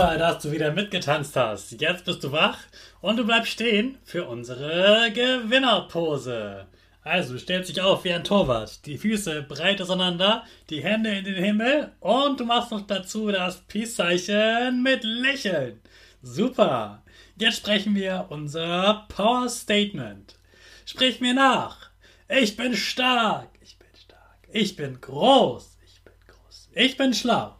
Super, dass du wieder mitgetanzt hast. Jetzt bist du wach und du bleibst stehen für unsere Gewinnerpose. Also stellst dich auf wie ein Torwart, die Füße breit auseinander, die Hände in den Himmel und du machst noch dazu das Peace-Zeichen mit Lächeln. Super. Jetzt sprechen wir unser Power Statement. Sprich mir nach. Ich bin stark. Ich bin stark. Ich bin groß. Ich bin groß. Ich bin schlau.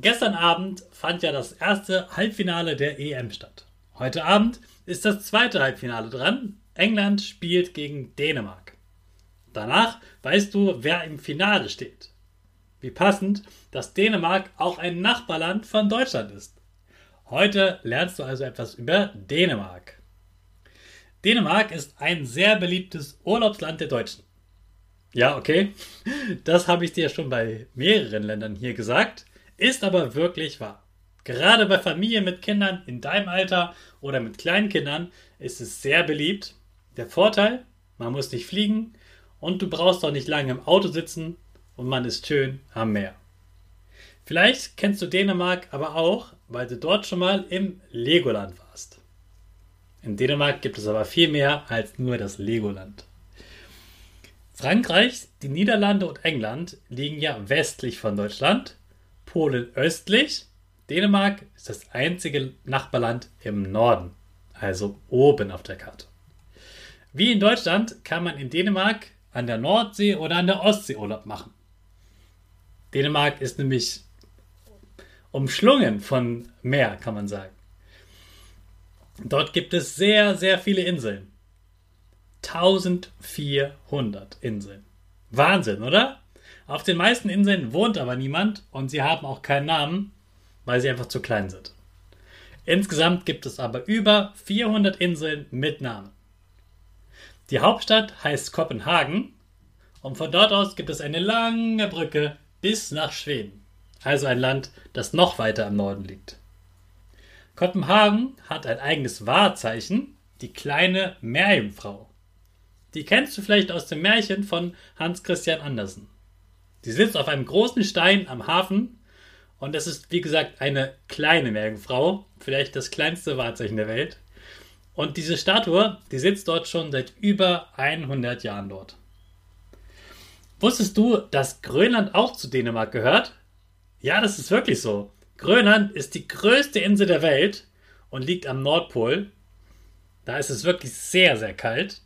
Gestern Abend fand ja das erste Halbfinale der EM statt. Heute Abend ist das zweite Halbfinale dran. England spielt gegen Dänemark. Danach weißt du, wer im Finale steht. Wie passend, dass Dänemark auch ein Nachbarland von Deutschland ist. Heute lernst du also etwas über Dänemark. Dänemark ist ein sehr beliebtes Urlaubsland der Deutschen. Ja, okay, das habe ich dir schon bei mehreren Ländern hier gesagt. Ist aber wirklich wahr. Gerade bei Familien mit Kindern in deinem Alter oder mit kleinen Kindern ist es sehr beliebt. Der Vorteil, man muss nicht fliegen und du brauchst auch nicht lange im Auto sitzen und man ist schön am Meer. Vielleicht kennst du Dänemark aber auch, weil du dort schon mal im Legoland warst. In Dänemark gibt es aber viel mehr als nur das Legoland. Frankreich, die Niederlande und England liegen ja westlich von Deutschland Polen östlich. Dänemark ist das einzige Nachbarland im Norden, also oben auf der Karte. Wie in Deutschland kann man in Dänemark an der Nordsee oder an der Ostsee Urlaub machen. Dänemark ist nämlich umschlungen von Meer, kann man sagen. Dort gibt es sehr, sehr viele Inseln. 1400 Inseln. Wahnsinn, oder? Auf den meisten Inseln wohnt aber niemand und sie haben auch keinen Namen, weil sie einfach zu klein sind. Insgesamt gibt es aber über 400 Inseln mit Namen. Die Hauptstadt heißt Kopenhagen und von dort aus gibt es eine lange Brücke bis nach Schweden, also ein Land, das noch weiter im Norden liegt. Kopenhagen hat ein eigenes Wahrzeichen, die kleine Meerjungfrau. Die kennst du vielleicht aus dem Märchen von Hans Christian Andersen. Sie sitzt auf einem großen Stein am Hafen und es ist, wie gesagt, eine kleine Meerjungfrau, vielleicht das kleinste Wahrzeichen der Welt. Und diese Statue, die sitzt dort schon seit über 100 Jahren dort. Wusstest du, dass Grönland auch zu Dänemark gehört? Ja, das ist wirklich so. Grönland ist die größte Insel der Welt und liegt am Nordpol. Da ist es wirklich sehr, sehr kalt.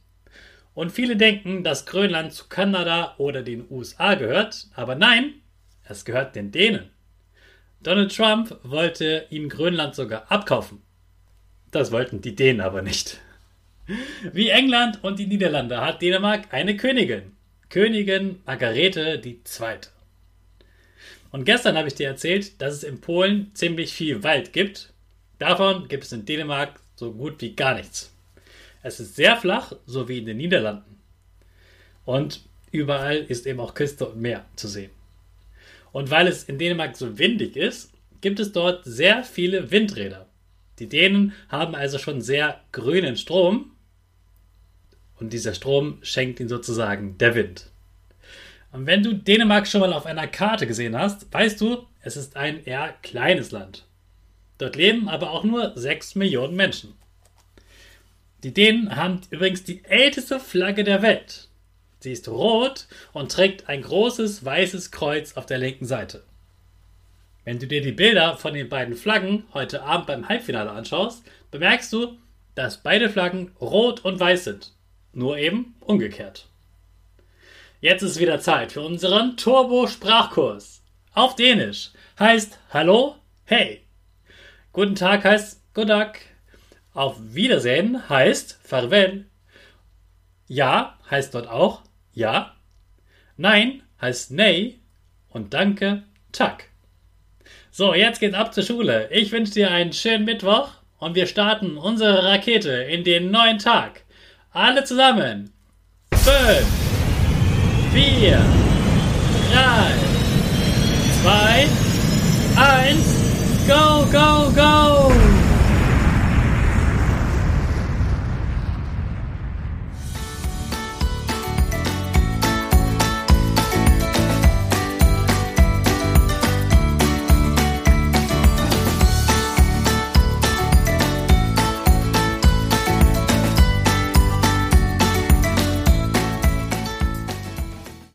Und viele denken, dass Grönland zu Kanada oder den USA gehört, aber nein, es gehört den Dänen. Donald Trump wollte ihm Grönland sogar abkaufen. Das wollten die Dänen aber nicht. Wie England und die Niederlande hat Dänemark eine Königin, Königin Margarete II. Und gestern habe ich dir erzählt, dass es in Polen ziemlich viel Wald gibt. Davon gibt es in Dänemark so gut wie gar nichts. Es ist sehr flach, so wie in den Niederlanden. Und überall ist eben auch Küste und Meer zu sehen. Und weil es in Dänemark so windig ist, gibt es dort sehr viele Windräder. Die Dänen haben also schon sehr grünen Strom und dieser Strom schenkt ihnen sozusagen der Wind. Und wenn du Dänemark schon mal auf einer Karte gesehen hast, weißt du, es ist ein eher kleines Land. Dort leben aber auch nur 6 Millionen Menschen. Die Dänen haben übrigens die älteste Flagge der Welt. Sie ist rot und trägt ein großes weißes Kreuz auf der linken Seite. Wenn du dir die Bilder von den beiden Flaggen heute Abend beim Halbfinale anschaust, bemerkst du, dass beide Flaggen rot und weiß sind. Nur eben umgekehrt. Jetzt ist wieder Zeit für unseren Turbo-Sprachkurs. Auf Dänisch heißt Hallo, hey. Guten Tag heißt Godak. Auf Wiedersehen heißt Farvel. Ja heißt dort auch Ja. Nein heißt Nei. Und Danke Tak. So, jetzt geht's ab zur Schule. Ich wünsche dir einen schönen Mittwoch und wir starten unsere Rakete in den neuen Tag. Alle zusammen. Fünf. 4, 3, 2, 1, go, go, go!